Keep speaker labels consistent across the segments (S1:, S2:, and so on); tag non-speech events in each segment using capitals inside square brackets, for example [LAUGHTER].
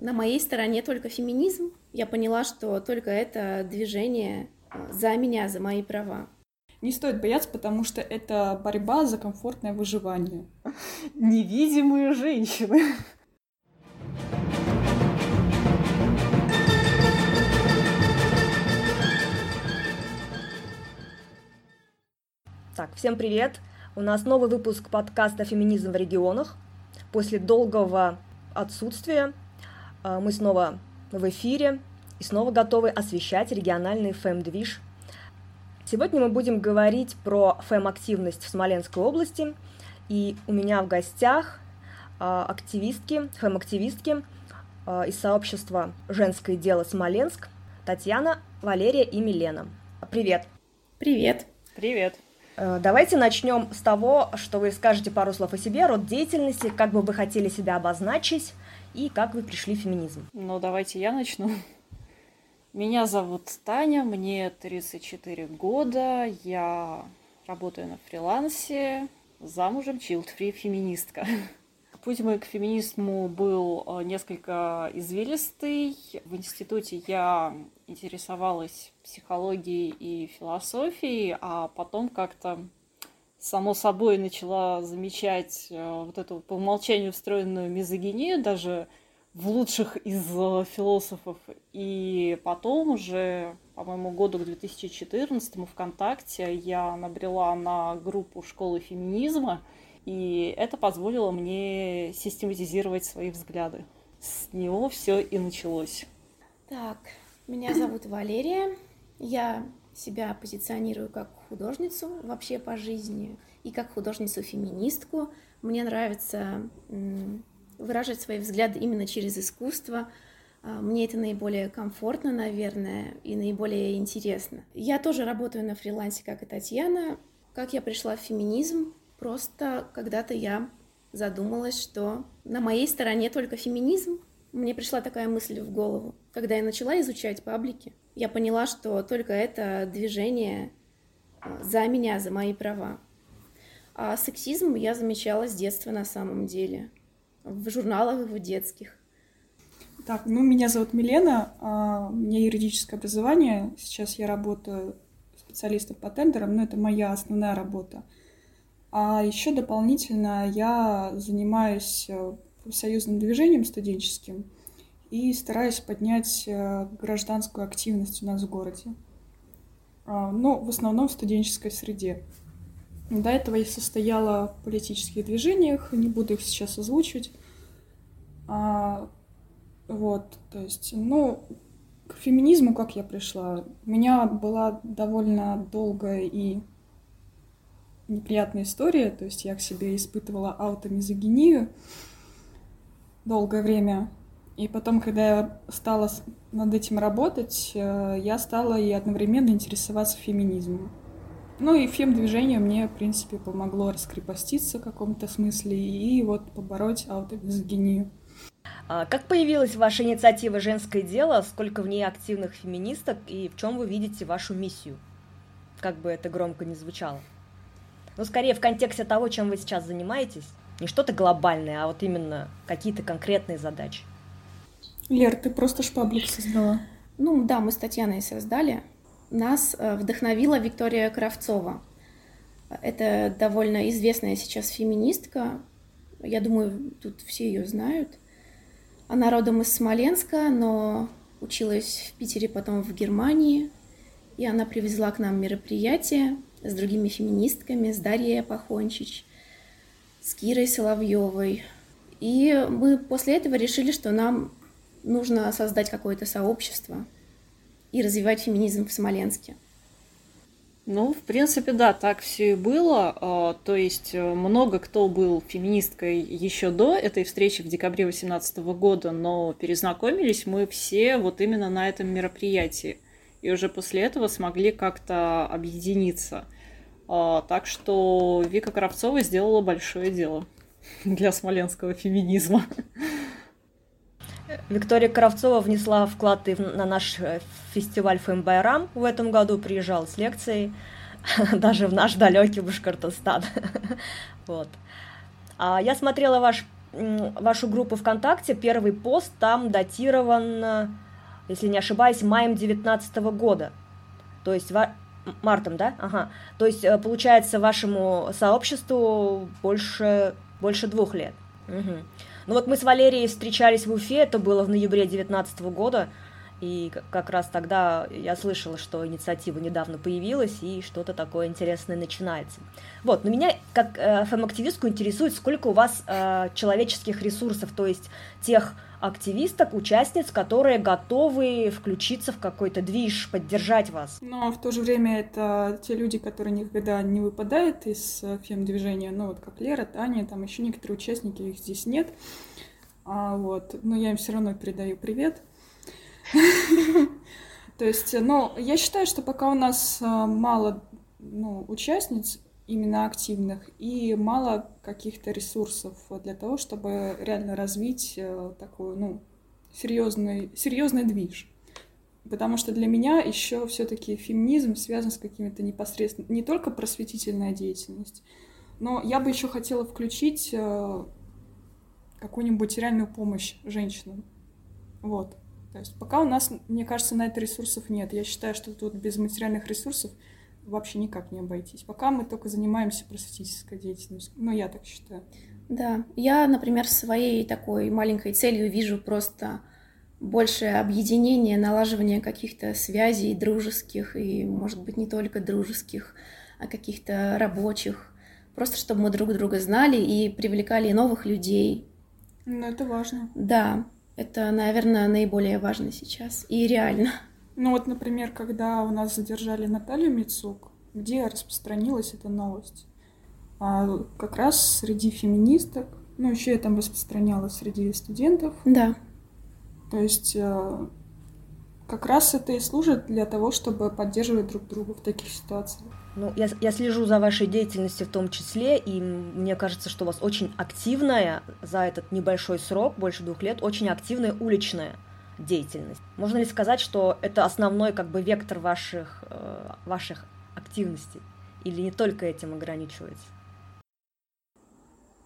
S1: на моей стороне только феминизм. Я поняла, что только это движение э, за меня, за мои права.
S2: Не стоит бояться, потому что это борьба за комфортное выживание.
S3: Невидимые женщины. Так, всем привет! У нас новый выпуск подкаста «Феминизм в регионах». После долгого отсутствия мы снова в эфире и снова готовы освещать региональный фэм-движ. Сегодня мы будем говорить про фэм-активность в Смоленской области. И у меня в гостях э, активистки, фэм-активистки э, из сообщества «Женское дело Смоленск» Татьяна, Валерия и Милена. Привет!
S1: Привет!
S3: Привет! Давайте начнем с того, что вы скажете пару слов о себе, род деятельности, как бы вы хотели себя обозначить и как вы пришли в феминизм.
S2: Ну, давайте я начну. Меня зовут Таня, мне 34 года, я работаю на фрилансе, замужем, чилдфри, феминистка. Путь мой к феминизму был э, несколько извилистый. В институте я интересовалась психологией и философией, а потом как-то само собой начала замечать э, вот эту по умолчанию встроенную мизогинию даже в лучших из э, философов. И потом уже, по-моему, году к 2014 ВКонтакте я набрела на группу школы феминизма, и это позволило мне систематизировать свои взгляды. С него все и началось.
S1: Так, меня зовут Валерия. Я себя позиционирую как художницу вообще по жизни и как художницу-феминистку. Мне нравится выражать свои взгляды именно через искусство. А, мне это наиболее комфортно, наверное, и наиболее интересно. Я тоже работаю на фрилансе, как и Татьяна. Как я пришла в феминизм? Просто когда-то я задумалась, что на моей стороне только феминизм, мне пришла такая мысль в голову. Когда я начала изучать паблики, я поняла, что только это движение а, за меня, за мои права. А сексизм я замечала с детства на самом деле. В журналах в детских.
S2: Так, ну, меня зовут Милена, а, у меня юридическое образование. Сейчас я работаю специалистом по тендерам, но это моя основная работа. А еще дополнительно я занимаюсь э, профсоюзным движением студенческим и стараюсь поднять э, гражданскую активность у нас в городе. А, но в основном в студенческой среде. До этого я состояла в политических движениях, не буду их сейчас озвучивать. А, вот, то есть, ну, к феминизму как я пришла? У меня была довольно долгая и неприятная история, то есть я к себе испытывала аутомизогинию, долгое время. И потом, когда я стала над этим работать, э, я стала и одновременно интересоваться феминизмом. Ну и фем-движение мне, в принципе, помогло раскрепоститься в каком-то смысле и вот побороть аутомизогинию.
S3: А как появилась ваша инициатива «Женское дело», сколько в ней активных феминисток и в чем вы видите вашу миссию? Как бы это громко не звучало. Ну, скорее в контексте того, чем вы сейчас занимаетесь. Не что-то глобальное, а вот именно какие-то конкретные задачи.
S2: Лер, ты просто шпаблик создала.
S1: Ну да, мы с Татьяной создали. Нас э, вдохновила Виктория Кравцова. Это довольно известная сейчас феминистка. Я думаю, тут все ее знают. Она родом из Смоленска, но училась в Питере, потом в Германии. И она привезла к нам мероприятие с другими феминистками, с Дарьей Пахончич, с Кирой Соловьевой. И мы после этого решили, что нам нужно создать какое-то сообщество и развивать феминизм в Смоленске.
S2: Ну, в принципе, да, так все и было. А, то есть э, много кто был феминисткой еще до этой встречи в декабре 2018 года, но перезнакомились мы все вот именно на этом мероприятии. И уже после этого смогли как-то объединиться – а, так что Вика Кравцова сделала большое дело [LAUGHS] для смоленского феминизма.
S3: Виктория Кравцова внесла вклад и на наш э, фестиваль Фэмбайрам в этом году, приезжал с лекцией, [LAUGHS] даже в наш далекий Башкортостан. [LAUGHS] вот. А я смотрела ваш вашу группу ВКонтакте, первый пост там датирован, если не ошибаюсь, маем 2019 года. То есть мартом, да? Ага. То есть, э, получается, вашему сообществу больше, больше двух лет. Угу. Ну вот мы с Валерией встречались в Уфе, это было в ноябре 2019 года, и как раз тогда я слышала, что инициатива недавно появилась, и что-то такое интересное начинается. Вот, но меня, как э, фэм-активистку, интересует, сколько у вас э, человеческих ресурсов, то есть тех активисток, участниц, которые готовы включиться в какой-то движ, поддержать вас.
S2: Но в то же время это те люди, которые никогда не выпадают из э, фем-движения, ну вот как Лера, Таня, там еще некоторые участники, их здесь нет. А, вот, но я им все равно передаю привет. [LAUGHS] То есть, ну, я считаю, что пока у нас а, мало ну, участниц именно активных и мало каких-то ресурсов для того, чтобы реально развить э, такой, ну, серьезный, серьезный движ. Потому что для меня еще все-таки феминизм связан с какими-то непосредственно не только просветительная деятельность, но я бы еще хотела включить э, какую-нибудь реальную помощь женщинам. Вот. То есть пока у нас, мне кажется, на это ресурсов нет. Я считаю, что тут без материальных ресурсов вообще никак не обойтись. Пока мы только занимаемся просветительской деятельностью. Ну, я так считаю.
S1: Да, я, например, своей такой маленькой целью вижу просто большее объединение, налаживание каких-то связей дружеских и, может быть, не только дружеских, а каких-то рабочих. Просто чтобы мы друг друга знали и привлекали новых людей.
S2: Ну, это важно.
S1: Да, это, наверное, наиболее важно сейчас и реально.
S2: Ну вот, например, когда у нас задержали Наталью Мицук, где распространилась эта новость? А, как раз среди феминисток, ну еще я там распространяла среди студентов.
S1: Да.
S2: То есть э, как раз это и служит для того, чтобы поддерживать друг друга в таких ситуациях.
S3: Ну, я, я слежу за вашей деятельностью в том числе, и мне кажется, что у вас очень активная за этот небольшой срок, больше двух лет, очень активная уличная деятельность. Можно ли сказать, что это основной как бы вектор ваших, э, ваших активностей? Или не только этим ограничивается?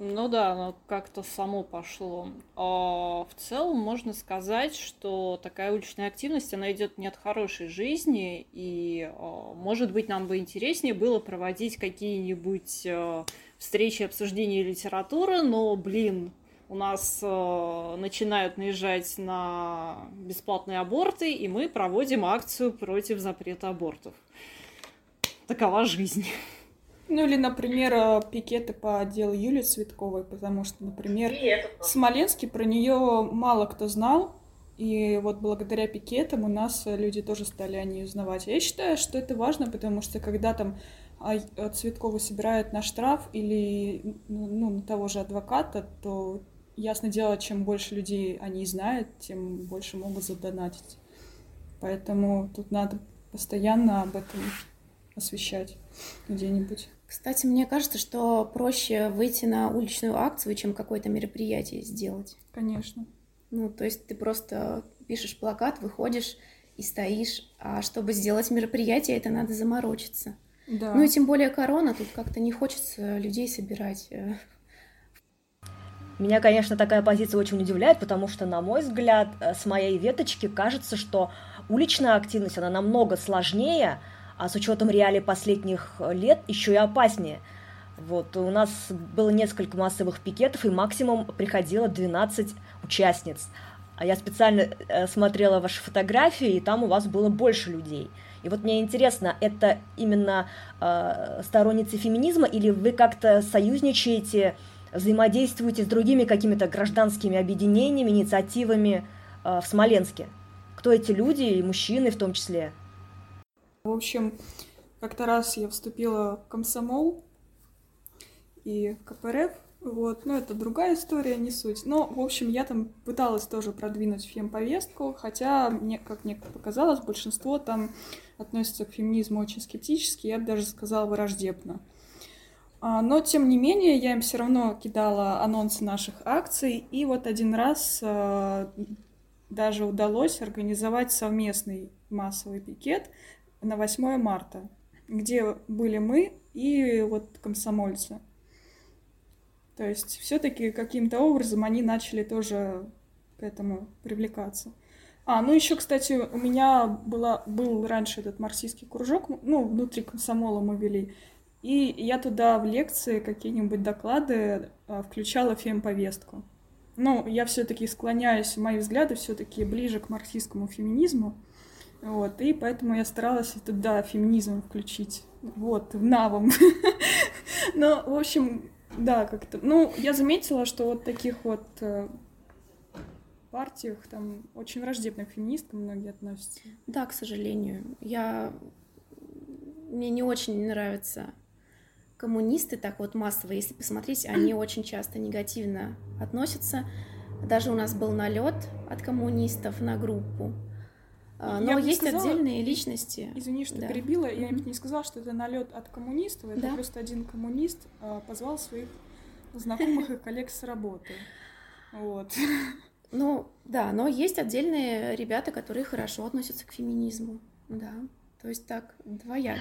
S4: Ну да, оно как-то само пошло. А в целом можно сказать, что такая уличная активность, она идет не от хорошей жизни, и, а, может быть, нам бы интереснее было проводить какие-нибудь а, встречи обсуждения литературы, но, блин, у нас э, начинают наезжать на бесплатные аборты, и мы проводим акцию против запрета абортов. Такова жизнь.
S2: Ну или, например, э, пикеты по делу Юлии Цветковой, потому что, например, в Смоленске про нее мало кто знал, и вот благодаря пикетам у нас люди тоже стали о ней узнавать. Я считаю, что это важно, потому что когда там а, Цветкову собирают на штраф или ну, ну, на того же адвоката, то ясно дело, чем больше людей они знают, тем больше могут задонатить. Поэтому тут надо постоянно об этом освещать где-нибудь.
S1: Кстати, мне кажется, что проще выйти на уличную акцию, чем какое-то мероприятие сделать.
S2: Конечно.
S1: Ну, то есть ты просто пишешь плакат, выходишь и стоишь, а чтобы сделать мероприятие, это надо заморочиться.
S2: Да.
S1: Ну и тем более корона, тут как-то не хочется людей собирать э,
S3: меня, конечно, такая позиция очень удивляет, потому что, на мой взгляд, э, с моей веточки кажется, что уличная активность, она намного сложнее, а с учетом реалий последних лет еще и опаснее. Вот, у нас было несколько массовых пикетов, и максимум приходило 12 участниц. А я специально э, смотрела ваши фотографии, и там у вас было больше людей. И вот мне интересно, это именно э, сторонницы феминизма, или вы как-то союзничаете взаимодействуете с другими какими-то гражданскими объединениями, инициативами э, в Смоленске? Кто эти люди, и мужчины в том числе?
S2: В общем, как-то раз я вступила в комсомол и КПРФ, вот, но это другая история, не суть. Но, в общем, я там пыталась тоже продвинуть фем-повестку, хотя, мне, как мне показалось, большинство там относится к феминизму очень скептически, я бы даже сказала враждебно. А, но, тем не менее, я им все равно кидала анонсы наших акций. И вот один раз а, даже удалось организовать совместный массовый пикет на 8 марта, где были мы и вот комсомольцы. То есть все-таки каким-то образом они начали тоже к этому привлекаться. А, ну еще, кстати, у меня была, был раньше этот марксистский кружок, ну, внутри комсомола мы вели, и я туда в лекции какие-нибудь доклады а, включала фемповестку. Ну, я все-таки склоняюсь, мои взгляды все-таки ближе к марксистскому феминизму. Вот, и поэтому я старалась туда феминизм включить. Вот, в навом. [LAUGHS] Но, в общем, да, как-то. Ну, я заметила, что вот таких вот э, партиях там очень враждебно к феминисткам многие относятся.
S1: Да, к сожалению. Я... Мне не очень нравятся коммунисты так вот массово, если посмотреть, они [CLEARS THROAT] очень часто негативно относятся. Даже у нас был налет от коммунистов на группу. А, но есть сказала, отдельные личности.
S2: Извини, что да. перебила. Я mm-hmm. не сказала, что это налет от коммунистов. Это да? просто один коммунист а, позвал своих знакомых и коллег с работы. Вот.
S1: Ну, да, но есть отдельные ребята, которые хорошо относятся к феминизму. Да. То есть так, двояко.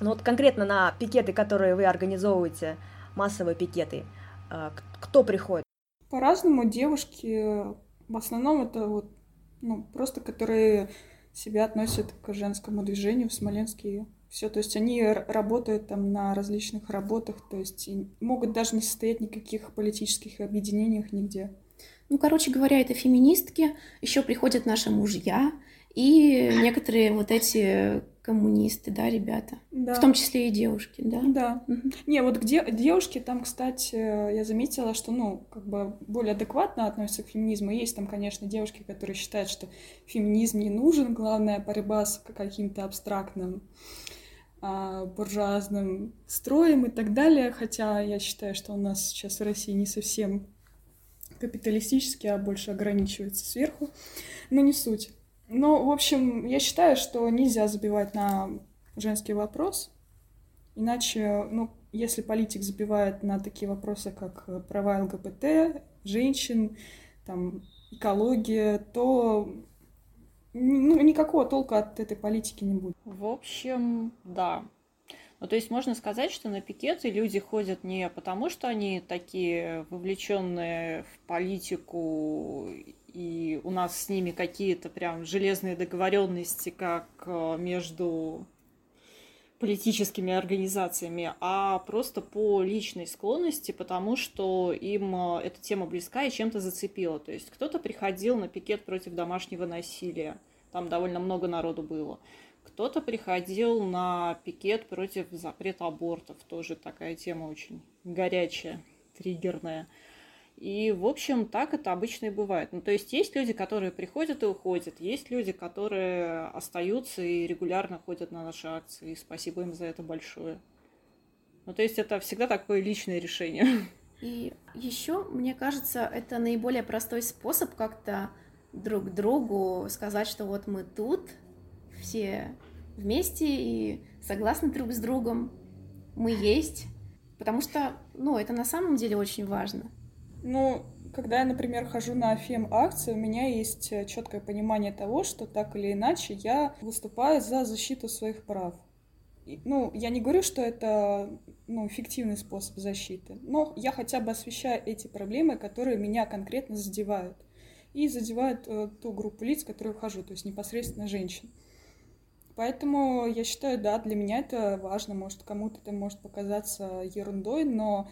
S3: Ну вот конкретно на пикеты, которые вы организовываете, массовые пикеты, а, кто приходит?
S2: По-разному девушки, в основном это вот ну, просто которые себя относят к женскому движению в Смоленске. Все, то есть они работают там на различных работах, то есть могут даже не состоять никаких политических объединениях нигде.
S1: Ну, короче говоря, это феминистки, еще приходят наши мужья, и некоторые вот эти коммунисты, да, ребята. Да. В том числе и девушки, да?
S2: Да. Угу. Не, вот где девушки, там, кстати, я заметила, что, ну, как бы более адекватно относятся к феминизму. Есть там, конечно, девушки, которые считают, что феминизм не нужен, главное борьба с каким-то абстрактным а, буржуазным строем и так далее. Хотя я считаю, что у нас сейчас в России не совсем капиталистически, а больше ограничивается сверху. Но не суть. Ну, в общем, я считаю, что нельзя забивать на женский вопрос, иначе, ну, если политик забивает на такие вопросы, как права ЛГБТ, женщин, там, экология, то ну, никакого толка от этой политики не будет.
S4: В общем, да. Ну, то есть можно сказать, что на пикеты люди ходят не потому, что они такие вовлеченные в политику и у нас с ними какие-то прям железные договоренности, как э, между политическими организациями, а просто по личной склонности, потому что им э, эта тема близка и чем-то зацепила. То есть кто-то приходил на пикет против домашнего насилия, там довольно много народу было. Кто-то приходил на пикет против запрета абортов, тоже такая тема очень горячая, триггерная. И, в общем, так это обычно и бывает. Ну, то есть есть люди, которые приходят и уходят, есть люди, которые остаются и регулярно ходят на наши акции, и спасибо им за это большое. Ну, то есть это всегда такое личное решение. [LAUGHS]
S1: И еще, мне кажется, это наиболее простой способ как-то друг другу сказать, что вот мы тут, все вместе и согласны друг с другом, мы есть. Потому что, ну, это на самом деле очень важно.
S2: Ну, когда я, например, хожу на фем-акции, у меня есть э, четкое понимание того, что так или иначе я выступаю за защиту своих прав. И, ну, я не говорю, что это ну, эффективный способ защиты, но я хотя бы освещаю эти проблемы, которые меня конкретно задевают. И задевают э, ту группу лиц, в которую хожу, то есть непосредственно женщин. Поэтому я считаю, да, для меня это важно. Может, кому-то это может показаться ерундой, но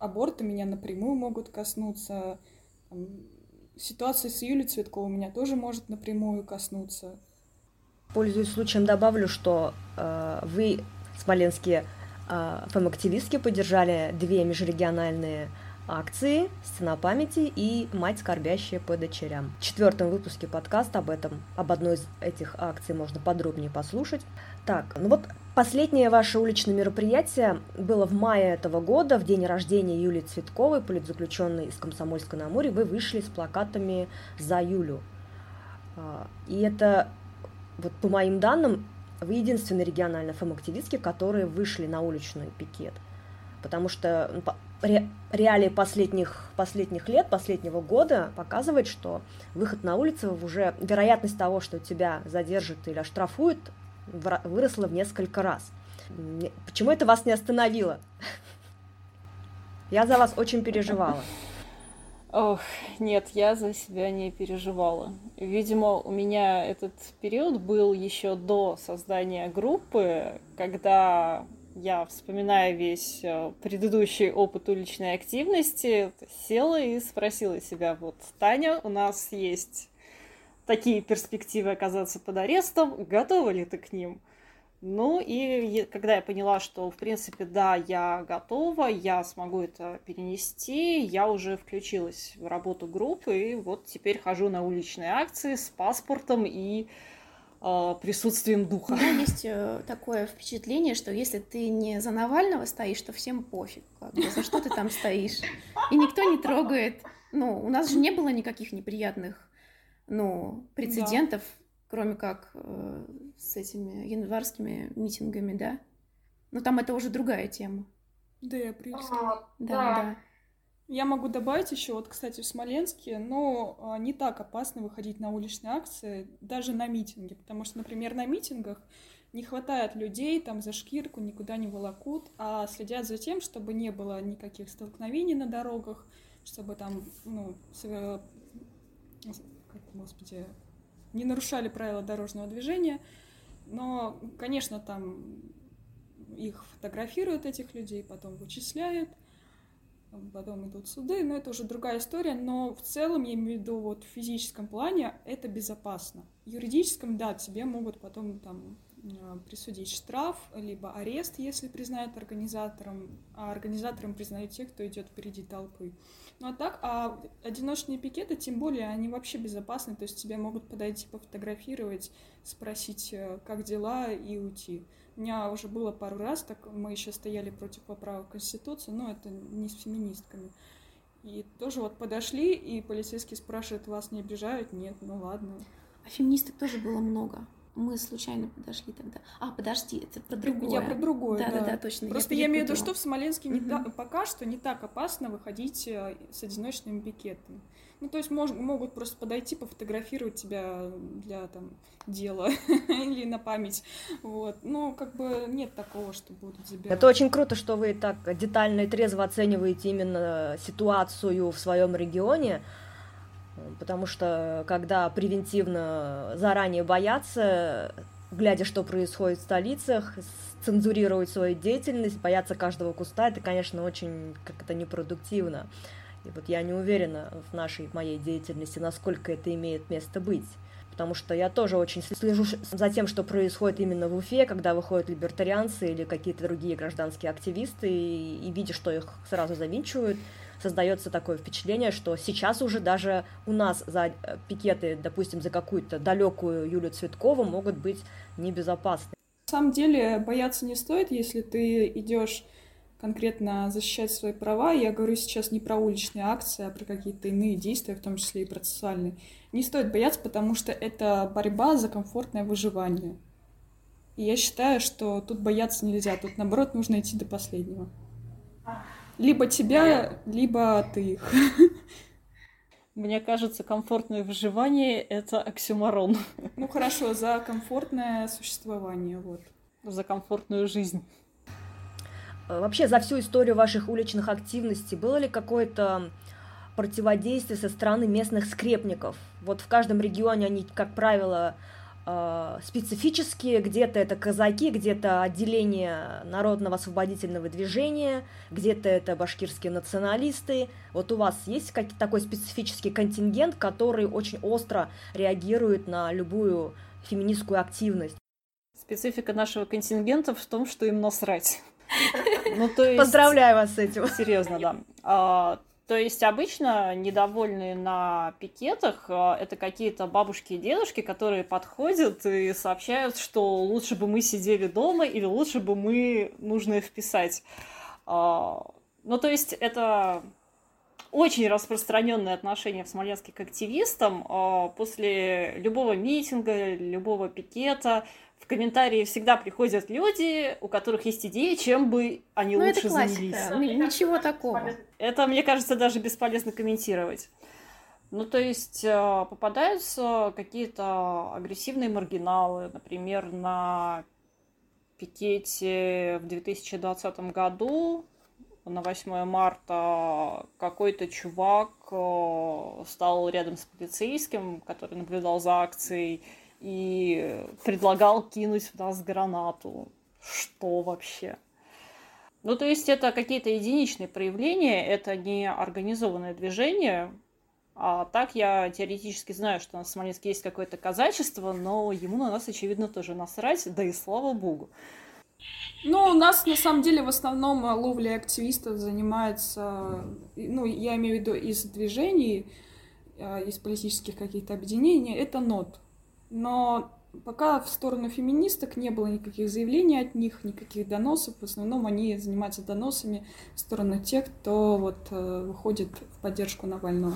S2: аборты меня напрямую могут коснуться. Там, ситуация с Юлей Цветковой меня тоже может напрямую коснуться.
S3: Пользуясь случаем, добавлю, что э, вы, смоленские э, фэм-активистки, поддержали две межрегиональные акции «Стена памяти» и «Мать, скорбящая по дочерям». В четвертом выпуске подкаста об этом, об одной из этих акций можно подробнее послушать. Так, ну вот последнее ваше уличное мероприятие было в мае этого года, в день рождения Юлии Цветковой, политзаключенной из Комсомольска на Амуре. Вы вышли с плакатами «За Юлю». А, и это, вот по моим данным, вы единственные региональные фэм-активистки, которые вышли на уличный пикет. Потому что ну, ре, реалии последних, последних лет, последнего года показывает, что выход на улицу уже вероятность того, что тебя задержат или оштрафуют, выросла в несколько раз. Почему это вас не остановило? Я за вас очень переживала.
S4: Ох, нет, я за себя не переживала. Видимо, у меня этот период был еще до создания группы, когда я, вспоминая весь э, предыдущий опыт уличной активности, села и спросила себя, вот, Таня, у нас есть такие перспективы оказаться под арестом, готова ли ты к ним? Ну и когда я поняла, что, в принципе, да, я готова, я смогу это перенести, я уже включилась в работу группы, и вот теперь хожу на уличные акции с паспортом и э, присутствием духа.
S1: У меня есть э, такое впечатление, что если ты не за Навального стоишь, то всем пофиг, как бы, за что ты там стоишь. И никто не трогает. Ну, у нас же не было никаких неприятных ну, прецедентов. Да кроме как э, с этими январскими митингами, да? Но там это уже другая тема.
S2: Да, апрельская.
S1: А, да, да, да.
S2: Я могу добавить еще, вот, кстати, в Смоленске, но а, не так опасно выходить на уличные акции, даже на митинги, потому что, например, на митингах не хватает людей, там за шкирку никуда не волокут, а следят за тем, чтобы не было никаких столкновений на дорогах, чтобы там, ну, господи, не нарушали правила дорожного движения, но, конечно, там их фотографируют, этих людей, потом вычисляют, потом идут суды, но это уже другая история, но в целом, я имею в виду, вот в физическом плане это безопасно. В юридическом, да, тебе могут потом там Э, присудить штраф, либо арест, если признают организатором, а организатором признают те, кто идет впереди толпы. Ну а так, а одиночные пикеты, тем более, они вообще безопасны, то есть тебе могут подойти, пофотографировать, спросить, э, как дела, и уйти. У меня уже было пару раз, так мы еще стояли против поправок Конституции, но это не с феминистками. И тоже вот подошли, и полицейский спрашивает, вас не обижают? Нет, ну ладно.
S1: А феминисток тоже было много мы случайно подошли тогда. А, подожди, это про другое.
S2: Я про другое,
S1: да. Да, да, да точно.
S2: Просто я, я имею в виду, что в Смоленске угу. не та, пока что не так опасно выходить э, с одиночными пикетами. Ну, то есть мож, могут просто подойти, пофотографировать тебя для там дела [LAUGHS] или на память. Вот. Ну, как бы нет такого, что будут забирать.
S3: Это очень круто, что вы так детально и трезво оцениваете именно ситуацию в своем регионе. Потому что когда превентивно заранее боятся, глядя, что происходит в столицах, цензурировать свою деятельность, бояться каждого куста, это, конечно, очень как-то непродуктивно. И вот я не уверена в нашей, в моей деятельности, насколько это имеет место быть. Потому что я тоже очень слежу за тем, что происходит именно в Уфе, когда выходят либертарианцы или какие-то другие гражданские активисты, и, и видя, что их сразу завинчивают, создается такое впечатление, что сейчас уже даже у нас за э, пикеты, допустим, за какую-то далекую Юлю Цветкову могут быть небезопасны.
S2: На самом деле бояться не стоит, если ты идешь конкретно защищать свои права. Я говорю сейчас не про уличные акции, а про какие-то иные действия, в том числе и процессуальные. Не стоит бояться, потому что это борьба за комфортное выживание. И я считаю, что тут бояться нельзя, тут наоборот нужно идти до последнего. Либо тебя, либо ты их.
S4: Мне кажется, комфортное выживание — это оксюмарон.
S2: Ну хорошо, за комфортное существование, вот.
S4: За комфортную жизнь.
S3: Э, вообще, за всю историю ваших уличных активностей было ли какое-то противодействие со стороны местных скрепников? Вот в каждом регионе они, как правило, специфические, где-то это казаки, где-то отделение народного освободительного движения, где-то это башкирские националисты. Вот у вас есть какой такой специфический контингент, который очень остро реагирует на любую феминистскую активность?
S4: Специфика нашего контингента в том, что им насрать. [LAUGHS]
S3: Ну, то есть... Поздравляю вас с этим.
S4: Серьезно, да. А, то есть обычно недовольные на пикетах э, это какие-то бабушки и дедушки, которые подходят и сообщают, что лучше бы мы сидели дома или лучше бы мы нужно вписать. А, ну, то есть это очень распространенное отношение в Смоленске к активистам. А, после любого митинга, любого пикета в комментарии всегда приходят люди, у которых есть идеи, чем бы они ну, лучше
S1: это
S4: занялись.
S1: Ничего такого.
S4: Это, мне кажется, даже бесполезно комментировать. Ну, то есть э, попадаются какие-то агрессивные маргиналы, например, на пикете в 2020 году на 8 марта какой-то чувак э, стал рядом с полицейским, который наблюдал за акцией, и предлагал кинуть в нас гранату. Что вообще? Ну, то есть это какие-то единичные проявления, это не организованное движение. А так я теоретически знаю, что у нас в Смоленске есть какое-то казачество, но ему на нас, очевидно, тоже насрать, да и слава богу.
S2: Ну, у нас на самом деле в основном ловля активистов занимается, ну, я имею в виду из движений, э, из политических каких-то объединений, это НОТ. Но пока в сторону феминисток не было никаких заявлений от них, никаких доносов. В основном они занимаются доносами в сторону тех, кто вот э, выходит в поддержку Навального.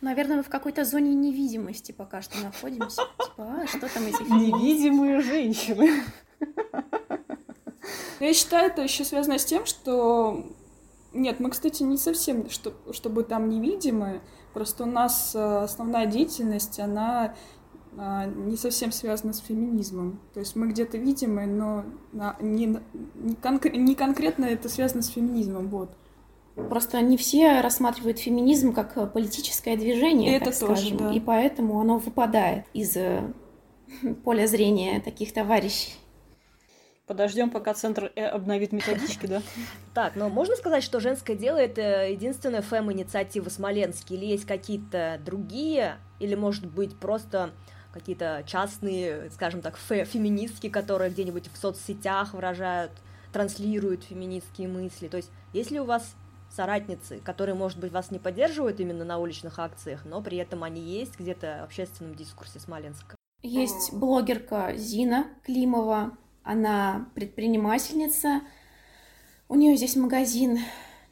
S1: Наверное, мы в какой-то зоне невидимости пока что находимся. [LAUGHS] Типа, а, что там эти
S4: Невидимые женщины.
S2: Я считаю, это еще связано с тем, что... Нет, мы, кстати, не совсем, что, чтобы там невидимые. Просто у нас э, основная деятельность, она не совсем связано с феминизмом. То есть мы где-то видимы, но не, не, конкр- не конкретно это связано с феминизмом. Вот.
S1: Просто не все рассматривают феминизм как политическое движение,
S2: это
S1: так
S2: тоже,
S1: скажем,
S2: да.
S1: и поэтому оно выпадает из э, поля зрения таких товарищей.
S4: Подождем, пока центр э обновит методички, да? [LAUGHS]
S3: Так, но можно сказать, что женское дело это единственная фэм-инициатива Смоленске, или есть какие-то другие, или может быть просто какие-то частные, скажем так, фе феминистки, которые где-нибудь в соцсетях выражают, транслируют феминистские мысли. То есть, если у вас соратницы, которые, может быть, вас не поддерживают именно на уличных акциях, но при этом они есть где-то в общественном дискурсе Смоленска.
S1: Есть блогерка Зина Климова, она предпринимательница, у нее здесь магазин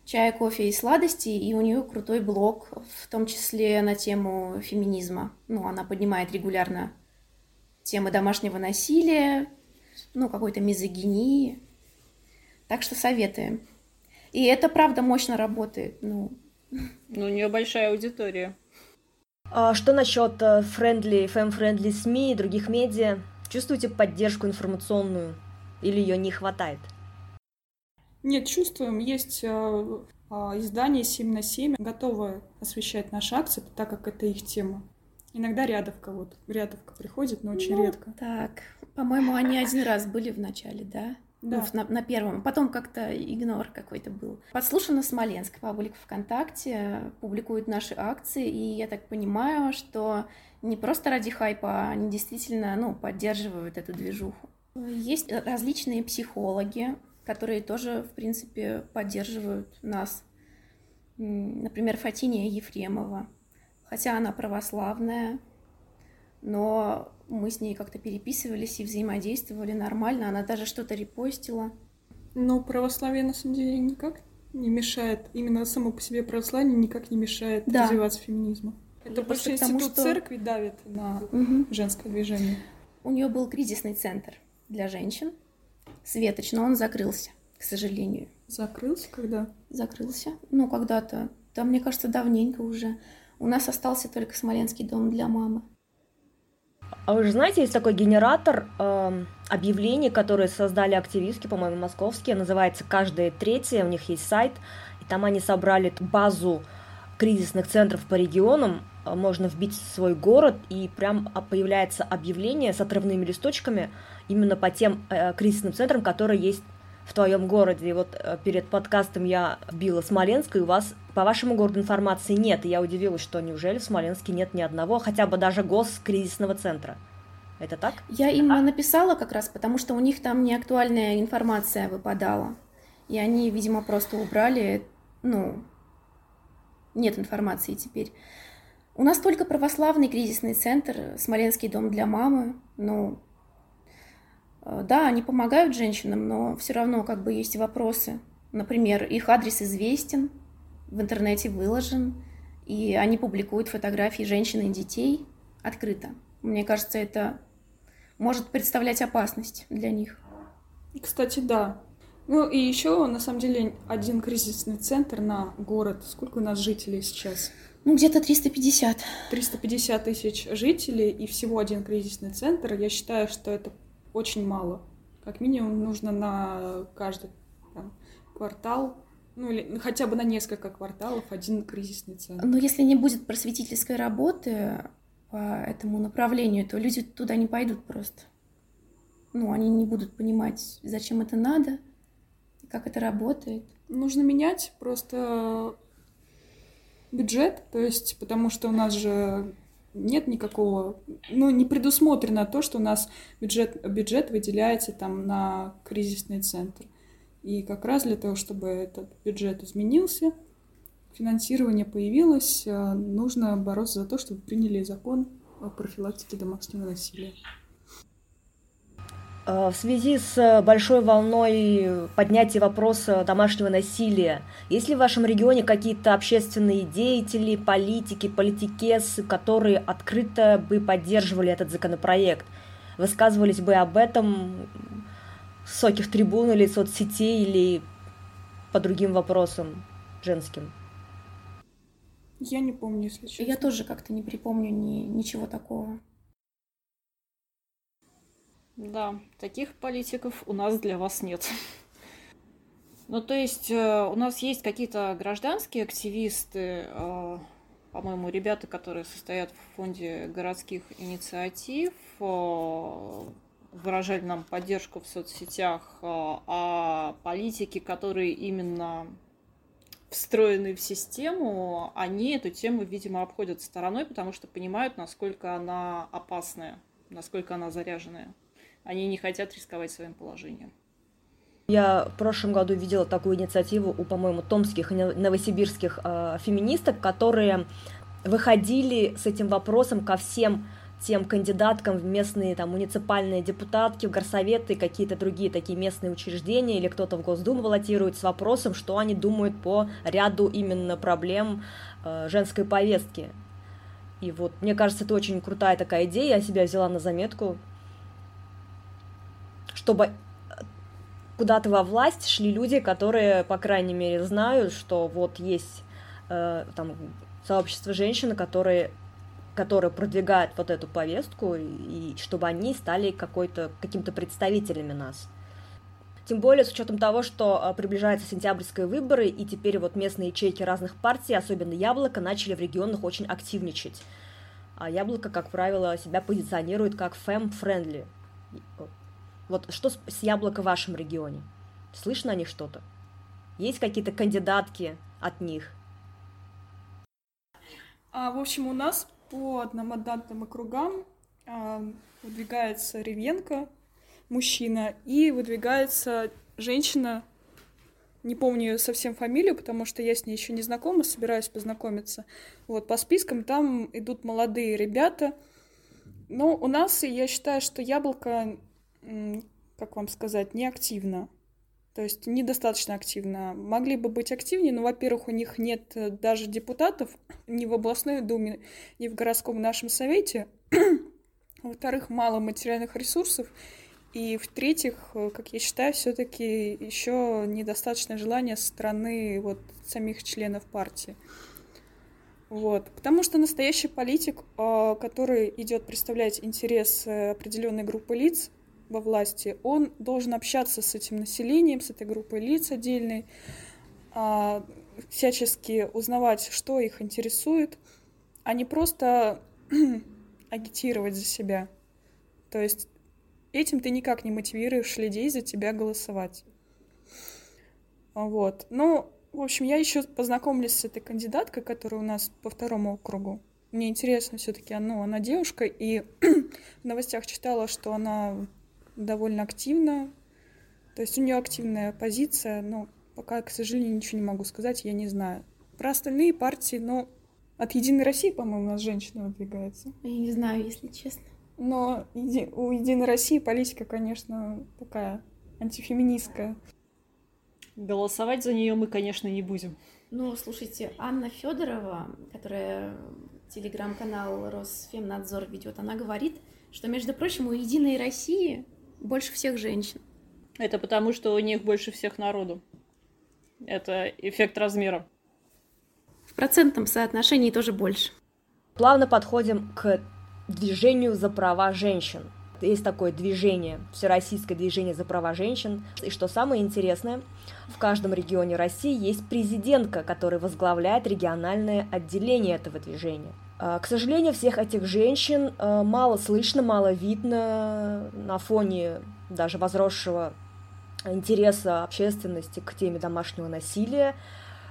S1: чая, кофе и сладости, и у нее крутой блог, в том числе на тему феминизма. Ну, она поднимает регулярно темы домашнего насилия, ну, какой-то мизогинии. Так что советуем. И это правда мощно работает. Ну,
S4: ну у нее большая аудитория.
S3: А что насчет friendly, fem-friendly СМИ и других медиа? Чувствуете поддержку информационную или ее не хватает?
S2: Нет, чувствуем. Есть э, э, издание 7 на 7, готовы освещать наши акции, так как это их тема. Иногда рядовка вот, рядовка приходит, но очень
S1: ну,
S2: редко.
S1: Так, по-моему, они один раз были в начале, да?
S2: Да.
S1: Ну, на, на первом. Потом как-то игнор какой-то был. Подслушано Смоленск. Паблик ВКонтакте публикуют наши акции, и я так понимаю, что не просто ради хайпа, а они действительно ну, поддерживают эту движуху. Есть различные психологи, которые тоже, в принципе, поддерживают нас. Например, Фатиния Ефремова. Хотя она православная, но мы с ней как-то переписывались и взаимодействовали нормально. Она даже что-то репостила.
S2: Но православие, на самом деле, никак не мешает. Именно само по себе православие никак не мешает
S1: да.
S2: развиваться феминизму. Это просто институт что... церкви давит на угу. женское движение.
S1: У нее был кризисный центр для женщин, Светоч, но он закрылся, к сожалению.
S2: Закрылся когда?
S1: Закрылся. Ну, когда-то. Да, мне кажется, давненько уже. У нас остался только Смоленский дом для мамы.
S3: А вы же знаете, есть такой генератор э, объявлений, которые создали активистки, по-моему, московские, называется «Каждое третье», у них есть сайт, и там они собрали базу кризисных центров по регионам, можно вбить свой город, и прям появляется объявление с отрывными листочками именно по тем э, кризисным центрам, которые есть в твоем городе. И вот э, перед подкастом я била Смоленск, и у вас по вашему городу информации нет. И я удивилась, что неужели в Смоленске нет ни одного, хотя бы даже госкризисного центра. Это так?
S1: Я им а... написала как раз, потому что у них там неактуальная информация выпадала. И они, видимо, просто убрали, ну, нет информации теперь. У нас только православный кризисный центр, Смоленский дом для мамы. Ну, э, да, они помогают женщинам, но все равно как бы есть вопросы. Например, их адрес известен, в интернете выложен, и они публикуют фотографии женщин и детей открыто. Мне кажется, это может представлять опасность для них.
S2: Кстати, да. Ну и еще, на самом деле, один кризисный центр на город. Сколько у нас жителей сейчас?
S1: Ну, где-то 350.
S2: 350 тысяч жителей и всего один кризисный центр. Я считаю, что это очень мало. Как минимум нужно на каждый там, квартал Ну, или хотя бы на несколько кварталов один кризисный центр.
S1: Но если не будет просветительской работы по этому направлению, то люди туда не пойдут просто. Ну, они не будут понимать, зачем это надо, как это работает.
S2: Нужно менять просто бюджет, то есть, потому что у нас же нет никакого, ну, не предусмотрено то, что у нас бюджет, бюджет выделяется там на кризисный центр. И как раз для того, чтобы этот бюджет изменился, финансирование появилось, э, нужно бороться за то, чтобы приняли закон о профилактике домашнего насилия.
S3: Э, в связи с большой волной поднятия вопроса домашнего насилия, есть ли в вашем регионе какие-то общественные деятели, политики, политикесы, которые открыто бы поддерживали этот законопроект, высказывались бы об этом с высоких трибун или соцсетей или по другим вопросам женским?
S2: Я не помню, если честно.
S1: Я тоже как-то не припомню ни, ничего такого.
S4: Да, таких политиков у нас для вас нет. Ну, то есть э, у нас есть какие-то гражданские активисты, э, по-моему, ребята, которые состоят в фонде городских инициатив, э, выражали нам поддержку в соцсетях, а политики, которые именно встроены в систему, они эту тему, видимо, обходят стороной, потому что понимают, насколько она опасная, насколько она заряженная. Они не хотят рисковать своим положением.
S3: Я в прошлом году видела такую инициативу у, по-моему, томских и новосибирских э, феминисток, которые выходили с этим вопросом ко всем тем кандидаткам в местные там муниципальные депутатки, в горсоветы, какие-то другие такие местные учреждения, или кто-то в Госдуму баллотирует с вопросом, что они думают по ряду именно проблем э, женской повестки. И вот, мне кажется, это очень крутая такая идея, я себя взяла на заметку, чтобы э, куда-то во власть шли люди, которые, по крайней мере, знают, что вот есть э, там сообщество женщин, которые которые продвигают вот эту повестку, и чтобы они стали какой-то, каким-то представителями нас. Тем более с учетом того, что э, приближаются сентябрьские выборы, и теперь вот местные ячейки разных партий, особенно Яблоко, начали в регионах очень активничать. А Яблоко, как правило, себя позиционирует как fem-friendly. Вот что с Яблоко в вашем регионе? Слышно о них что-то? Есть какие-то кандидатки от них?
S2: А, в общем, у нас по одномандатным округам а, выдвигается Ревенко, мужчина, и выдвигается женщина, не помню ее совсем фамилию, потому что я с ней еще не знакома, собираюсь познакомиться. Вот, по спискам там идут молодые ребята. Но у нас, я считаю, что яблоко как вам сказать, неактивно. То есть недостаточно активно. Могли бы быть активнее, но, во-первых, у них нет э, даже депутатов ни в областной думе, ни в городском нашем совете. [CLEARS THROAT] Во-вторых, мало материальных ресурсов. И в-третьих, э, как я считаю, все-таки еще недостаточно желания со стороны вот самих членов партии. Вот. Потому что настоящий политик, э, который идет представлять интерес определенной группы лиц, во власти, он должен общаться с этим населением, с этой группой лиц отдельной, а, всячески узнавать, что их интересует, а не просто [CLEARS THROAT] агитировать за себя. То есть этим ты никак не мотивируешь людей за тебя голосовать. Вот. Ну, в общем, я еще познакомилась с этой кандидаткой, которая у нас по второму округу. Мне интересно все-таки, ну, она девушка, и [CLEARS THROAT] в новостях читала, что она довольно активно. То есть у нее активная позиция, но пока, к сожалению, ничего не могу сказать, я не знаю. Про остальные партии, ну, от Единой России, по-моему, у нас женщина выдвигается.
S1: Я не знаю, если честно.
S2: Но у Единой России политика, конечно, такая антифеминистская.
S4: Голосовать за нее мы, конечно, не будем.
S1: Ну, слушайте, Анна Федорова, которая телеграм-канал Росфемнадзор ведет, она говорит, что, между прочим, у Единой России больше всех женщин.
S4: Это потому, что у них больше всех народу. Это эффект размера.
S1: В процентном соотношении тоже больше.
S3: Плавно подходим к движению за права женщин. есть такое движение, всероссийское движение за права женщин. И что самое интересное, в каждом регионе России есть президентка, который возглавляет региональное отделение этого движения. А, к сожалению, всех этих женщин а, мало слышно, мало видно на фоне даже возросшего интереса общественности к теме домашнего насилия.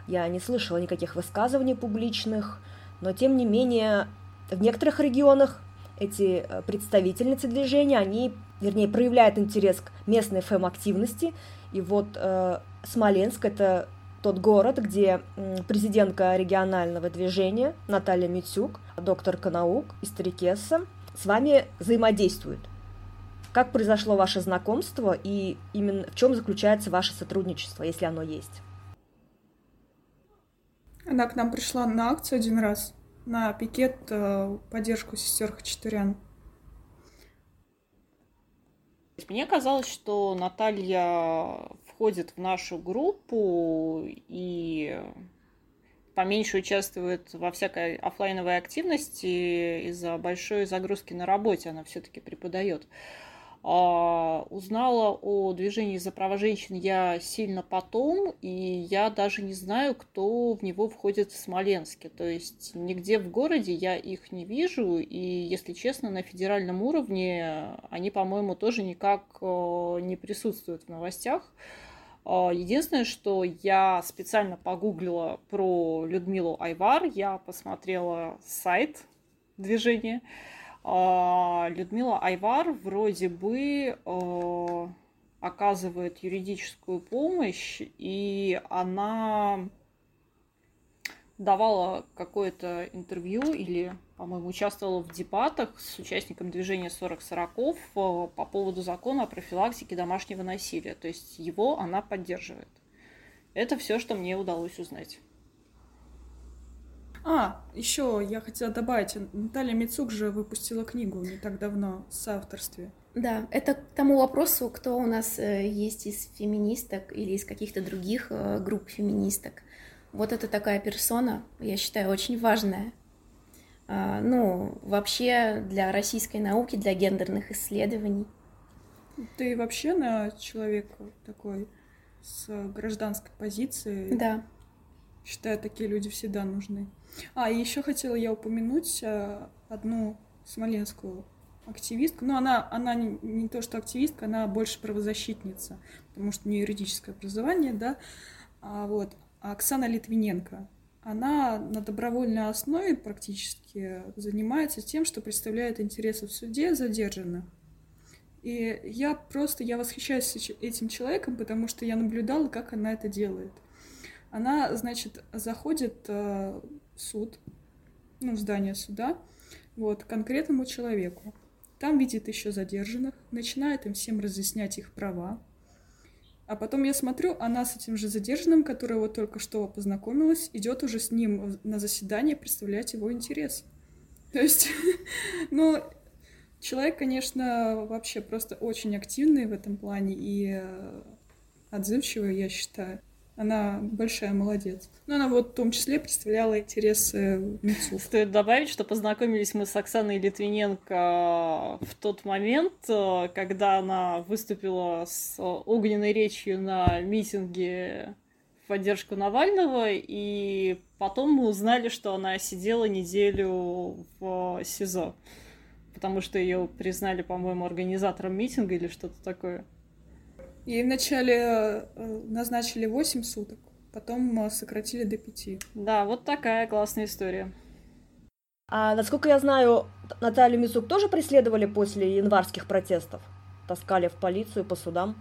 S3: Я не слышала никаких высказываний публичных, но тем не менее в некоторых регионах эти э, представительницы движения, они, вернее, проявляют интерес к местной фэм-активности. И вот э, Смоленск – это тот город, где президентка регионального движения Наталья Митюк, докторка наук, историкесса, с вами взаимодействует. Как произошло ваше знакомство и именно в чем заключается ваше сотрудничество, если оно есть?
S2: Она к нам пришла на акцию один раз, на пикет э, поддержку сестер Хачатурян.
S4: Мне казалось, что Наталья входит в нашу группу и поменьше участвует во всякой офлайновой активности из-за большой загрузки на работе. Она все-таки преподает. А, узнала о движении за права женщин я сильно потом, и я даже не знаю, кто в него входит в Смоленске. То есть нигде в городе я их не вижу, и, если честно, на федеральном уровне они, по-моему, тоже никак э, не присутствуют в новостях. А, единственное, что я специально погуглила про Людмилу Айвар, я посмотрела сайт движения, а, Людмила Айвар вроде бы э, оказывает юридическую помощь, и она давала какое-то интервью или, по-моему, участвовала в дебатах с участником движения 40 40 э, по поводу закона о профилактике домашнего насилия. То есть его она поддерживает. Это все, что мне удалось узнать.
S2: А, еще я хотела добавить, Наталья Мицук же выпустила книгу не так давно с авторстве.
S1: Да, это к тому вопросу, кто у нас э, есть из феминисток или из каких-то других э, групп феминисток. Вот это такая персона, я считаю, очень важная. А, ну, вообще для российской науки, для гендерных исследований.
S2: Ты вообще на человека такой с гражданской позицией.
S1: Да.
S2: Считаю, такие люди всегда нужны. А, и еще хотела я упомянуть э, одну смоленскую активистку. Но она, она не, не то, что активистка, она больше правозащитница, потому что у нее юридическое образование, да. А, вот. Оксана Литвиненко. Она на добровольной основе практически занимается тем, что представляет интересы в суде задержанных. И я просто, я восхищаюсь этим человеком, потому что я наблюдала, как она это делает. Она, значит, заходит э, в суд, ну, в здание суда, вот, конкретному человеку. Там видит еще задержанных, начинает им всем разъяснять их права. А потом я смотрю, она с этим же задержанным, который вот только что познакомилась, идет уже с ним на заседание представлять его интерес. [LAUGHS] То есть, [LAUGHS] ну, человек, конечно, вообще просто очень активный в этом плане и э, отзывчивый, я считаю. Она большая молодец. Но она вот в том числе представляла интересы МИЦУ.
S4: Стоит добавить, что познакомились мы с Оксаной Литвиненко в тот момент, когда она выступила с огненной речью на митинге в поддержку Навального, и потом мы узнали, что она сидела неделю в СИЗО, потому что ее признали, по-моему, организатором митинга или что-то такое.
S2: Ей вначале э, назначили 8 суток, потом э, сократили до 5.
S4: Да, вот такая классная история.
S3: А насколько я знаю, Наталью Мисук тоже преследовали после январских протестов? Таскали в полицию по судам?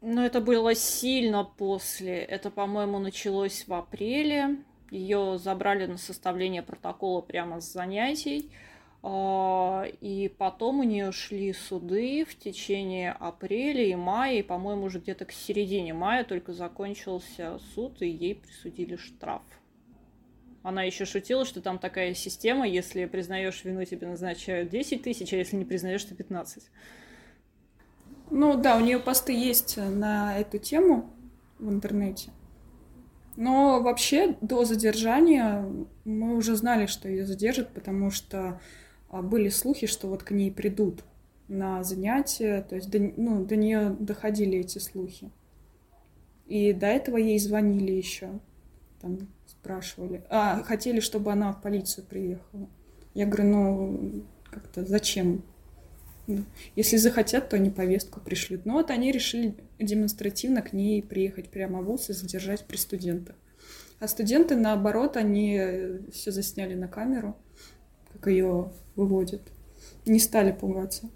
S4: Но это было сильно после. Это, по-моему, началось в апреле. Ее забрали на составление протокола прямо с занятий. А, и потом у нее шли суды в течение апреля и мая, и, по-моему, уже где-то к середине мая только закончился суд, и ей присудили штраф. Она еще шутила, что там такая система, если признаешь вину, тебе назначают 10 тысяч, а если не признаешь, то 15.
S2: Ну да, у нее посты есть на эту тему в интернете. Но вообще до задержания мы уже знали, что ее задержат, потому что были слухи, что вот к ней придут на занятия, то есть до, ну, до нее доходили эти слухи. И до этого ей звонили еще, там спрашивали, а хотели, чтобы она в полицию приехала. Я говорю, ну как-то зачем? Если захотят, то они повестку пришлют. Но вот они решили демонстративно к ней приехать прямо в ВУЗ и задержать при студентах. А студенты, наоборот, они все засняли на камеру, как ее выводят. Не стали пугаться.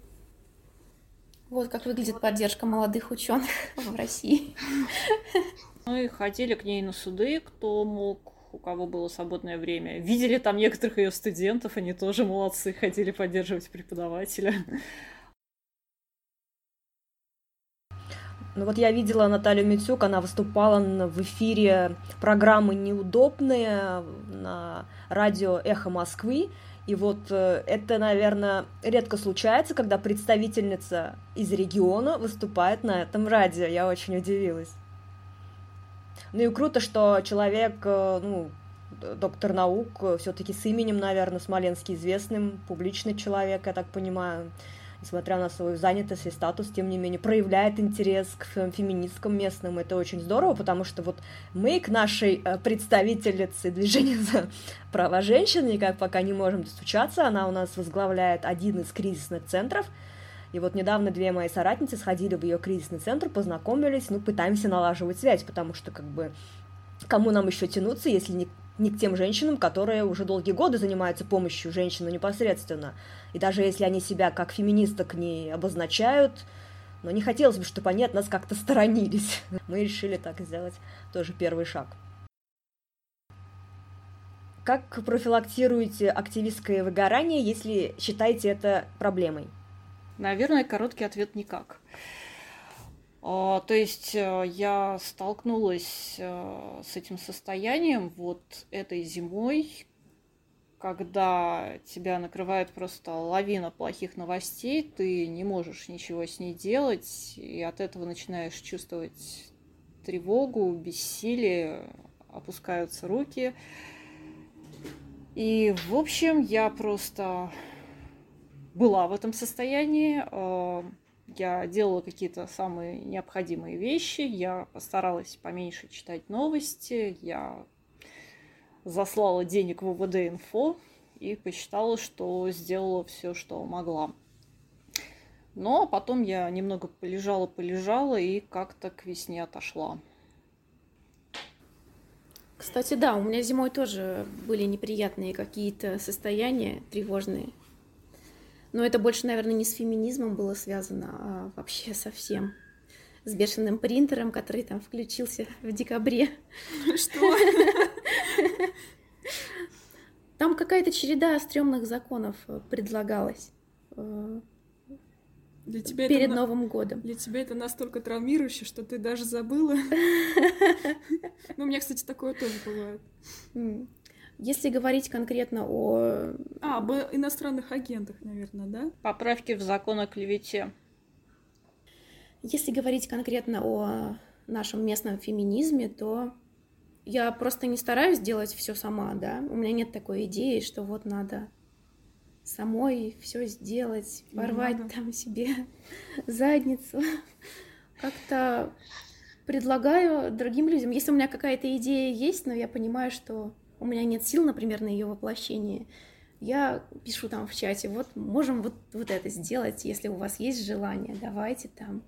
S1: Вот как выглядит поддержка молодых ученых [LAUGHS] в России.
S4: Мы ходили к ней на суды, кто мог, у кого было свободное время. Видели там некоторых ее студентов, они тоже молодцы, ходили поддерживать преподавателя.
S3: Ну вот я видела Наталью Митюк, она выступала в эфире программы «Неудобные» на радио «Эхо Москвы», и вот э, это, наверное, редко случается, когда представительница из региона выступает на этом радио. Я очень удивилась. Ну и круто, что человек, э, ну, доктор наук, э, все-таки с именем, наверное, Смоленский известным, публичный человек, я так понимаю, несмотря на свою занятость и статус, тем не менее, проявляет интерес к феминисткам местным. Это очень здорово, потому что вот мы к нашей э, представительнице движения за права женщин никак пока не можем достучаться. Она у нас возглавляет один из кризисных центров, и вот недавно две мои соратницы сходили в ее кризисный центр, познакомились, ну, пытаемся налаживать связь, потому что, как бы, кому нам еще тянуться, если не не к тем женщинам, которые уже долгие годы занимаются помощью женщину непосредственно. И даже если они себя как феминисток не обозначают, но не хотелось бы, чтобы они от нас как-то сторонились. [LAUGHS] Мы решили так сделать тоже первый шаг. Как профилактируете активистское выгорание, если считаете это проблемой?
S4: Наверное, короткий ответ никак. А, то есть э, я столкнулась э, с этим состоянием вот этой зимой, когда тебя накрывает просто лавина плохих новостей, ты не можешь ничего с ней делать, и от этого начинаешь чувствовать тревогу, бессилие, опускаются руки. И, в общем, я просто была в этом состоянии. Я делала какие-то самые необходимые вещи, я постаралась поменьше читать новости, я заслала денег в УВД-инфо и посчитала, что сделала все, что могла. Но потом я немного полежала-полежала и как-то к весне отошла.
S1: Кстати, да, у меня зимой тоже были неприятные какие-то состояния тревожные. Но это больше, наверное, не с феминизмом было связано, а вообще совсем с бешеным принтером, который там включился в декабре.
S2: Что?
S1: Там какая-то череда стрёмных законов э, предлагалась э, для тебя перед это, Новым годом.
S2: Для тебя это настолько травмирующе, что ты даже забыла. [LAUGHS] Ну, у меня, кстати, такое тоже бывает.
S1: Если говорить конкретно о...
S2: А, об иностранных агентах, наверное, да?
S4: Поправки в закон о клевете.
S1: Если говорить конкретно о нашем местном феминизме, то я просто не стараюсь делать все сама, да. У меня нет такой идеи, что вот надо самой все сделать, порвать надо. там себе [LAUGHS] задницу. Как-то предлагаю другим людям. Если у меня какая-то идея есть, но я понимаю, что у меня нет сил, например, на ее воплощение, я пишу там в чате, вот можем вот, вот это сделать, если у вас есть желание, давайте там.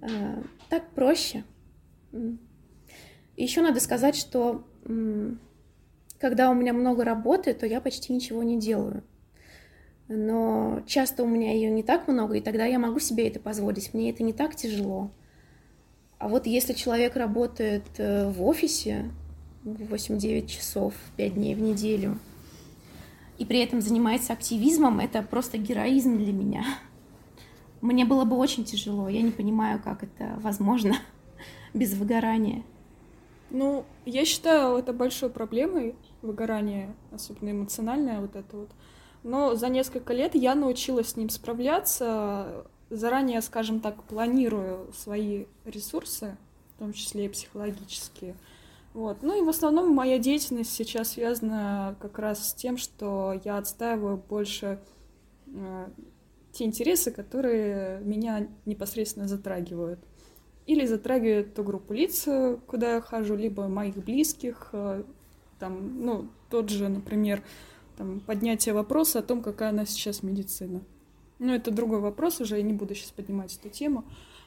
S1: А, так проще. Еще надо сказать, что когда у меня много работы, то я почти ничего не делаю. Но часто у меня ее не так много, и тогда я могу себе это позволить. Мне это не так тяжело. А вот если человек работает э, в офисе, 8-9 часов, 5 дней в неделю, и при этом занимается активизмом, это просто героизм для меня. Мне было бы очень тяжело, я не понимаю, как это возможно [LAUGHS] без выгорания.
S2: Ну, я считаю это большой проблемой, выгорание, особенно эмоциональное вот это вот. Но за несколько лет я научилась с ним справляться, заранее, скажем так, планирую свои ресурсы, в том числе и психологические, вот. Ну и в основном моя деятельность сейчас связана как раз с тем, что я отстаиваю больше э, те интересы, которые меня непосредственно затрагивают. Или затрагивают ту группу лиц, куда я хожу, либо моих близких, э, там, ну, тот же, например, там, поднятие вопроса о том, какая у нас сейчас медицина. Ну, это другой вопрос уже, я не буду сейчас поднимать эту тему.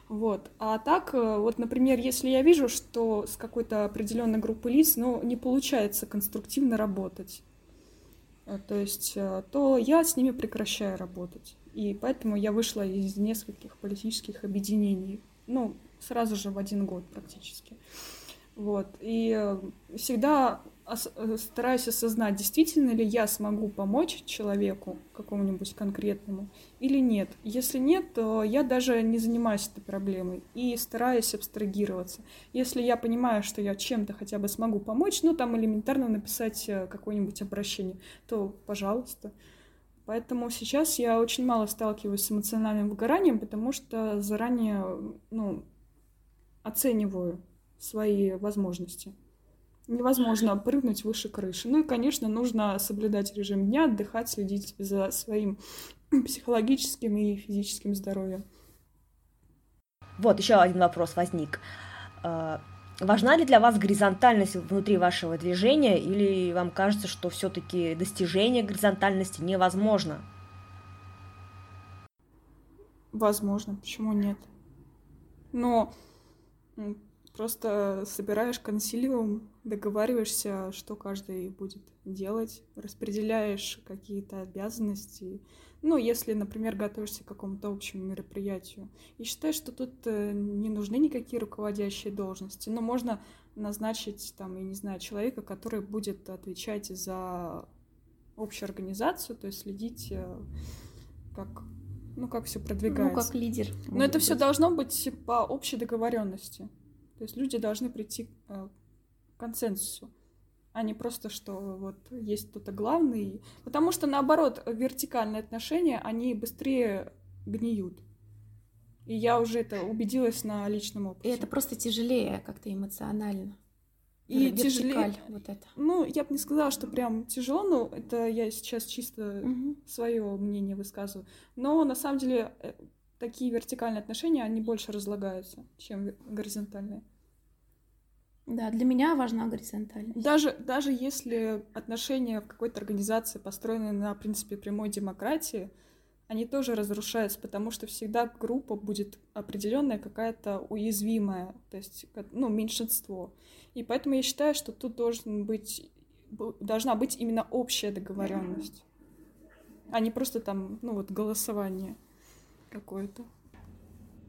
S2: Вот. А так, э, вот, например, если я вижу, что с какой-то определенной группой лиц, ну, не получается конструктивно работать, э, то есть, э, то я с ними прекращаю работать. И поэтому я вышла из нескольких политических объединений, ну, сразу же в один год практически. Вот. И всегда стараюсь осознать, действительно ли я смогу помочь человеку какому-нибудь конкретному или нет. Если нет, то я даже не занимаюсь этой проблемой и стараюсь абстрагироваться. Если я понимаю, что я чем-то хотя бы смогу помочь, ну там элементарно написать э, какое-нибудь обращение, то пожалуйста. Поэтому сейчас я очень мало сталкиваюсь с эмоциональным выгоранием, потому что заранее ну, оцениваю свои возможности невозможно прыгнуть выше крыши. Ну и, конечно, нужно соблюдать режим дня, отдыхать, следить за своим [CLEARS THROAT] психологическим и физическим здоровьем.
S3: Вот еще один вопрос возник. А, важна ли для вас горизонтальность внутри вашего движения, или вам кажется, что все-таки достижение горизонтальности невозможно?
S2: Возможно, почему нет? Но Просто собираешь консилиум, договариваешься, что каждый будет делать, распределяешь какие-то обязанности. Ну, если, например, готовишься к какому-то общему мероприятию. И считаешь, что тут э, не нужны никакие руководящие должности. Но можно назначить, там, я не знаю, человека, который будет отвечать за общую организацию, то есть следить, э, как ну, как все продвигается.
S1: Ну, как лидер.
S2: Но это все должно быть по общей договоренности. То есть люди должны прийти э, к консенсусу, а не просто, что вот есть кто-то главный. Потому что, наоборот, вертикальные отношения, они быстрее гниют. И я уже это убедилась на личном опыте.
S1: И это просто тяжелее как-то эмоционально.
S2: И тяжелее. Вот это. Ну, я бы не сказала, что прям тяжело, но это я сейчас чисто угу. свое мнение высказываю. Но на самом деле э, такие вертикальные отношения, они больше разлагаются, чем горизонтальные.
S1: Да, для меня важна горизонтальность.
S2: Даже, даже если отношения в какой-то организации построены на принципе прямой демократии, они тоже разрушаются, потому что всегда группа будет определенная какая-то уязвимая, то есть ну, меньшинство. И поэтому я считаю, что тут должен быть, должна быть именно общая договоренность, а не просто там, ну вот, голосование какое-то.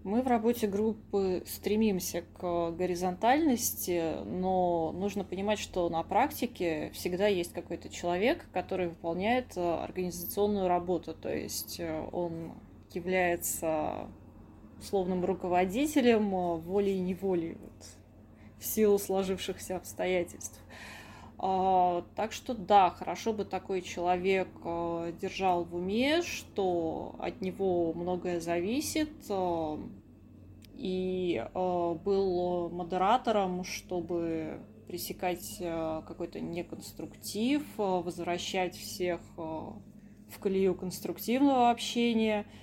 S4: Мы в работе группы стремимся к горизонтальности, но нужно понимать, что на практике всегда есть какой-то человек, который выполняет э, организационную работу, то есть э, он является условным руководителем э, волей и неволей вот, в силу сложившихся обстоятельств. А, так что да, хорошо бы такой человек а, держал в уме, что от него многое зависит, а, и был модератором, чтобы пресекать какой-то неконструктив, возвращать всех в колею конструктивного общения –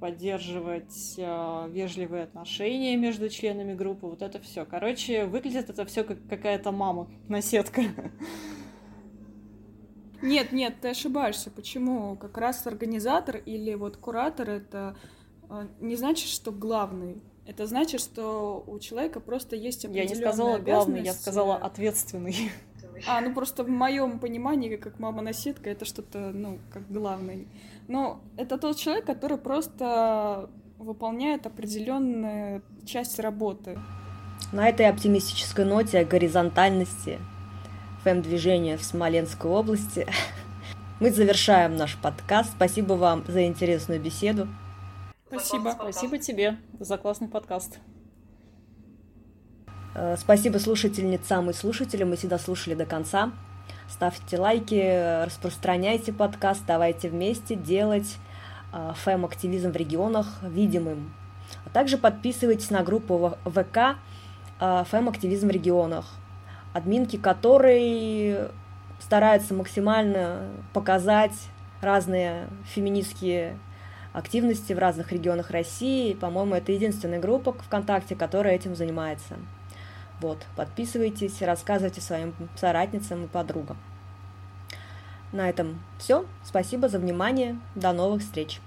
S4: поддерживать а, вежливые отношения между членами группы, вот это все. Короче, выглядит это все как какая-то мама, наседка.
S2: Нет, нет, ты ошибаешься. Почему? Как раз организатор или вот куратор это а, не значит, что главный. Это значит, что у человека просто есть определенная
S4: Я не сказала главный, я сказала ответственный.
S2: А, [LAUGHS] ну просто в моем понимании, как мама-наседка, это что-то, ну, как главный. Но это тот человек, который просто выполняет определенную часть работы.
S3: На этой оптимистической ноте о горизонтальности фэм-движения в Смоленской области [LAUGHS] мы завершаем наш подкаст. Спасибо вам за интересную беседу.
S2: Спасибо.
S4: Спасибо тебе за классный подкаст.
S3: Э, спасибо слушательницам и слушателям, мы всегда слушали до конца. Ставьте лайки, распространяйте подкаст, давайте вместе делать фэм-активизм в регионах видимым. А также подписывайтесь на группу ВК фэм-активизм в регионах, админки которой стараются максимально показать разные феминистские активности в разных регионах России. По-моему, это единственная группа ВКонтакте, которая этим занимается. Вот, подписывайтесь, рассказывайте своим соратницам и подругам. На этом все. Спасибо за внимание. До новых встреч.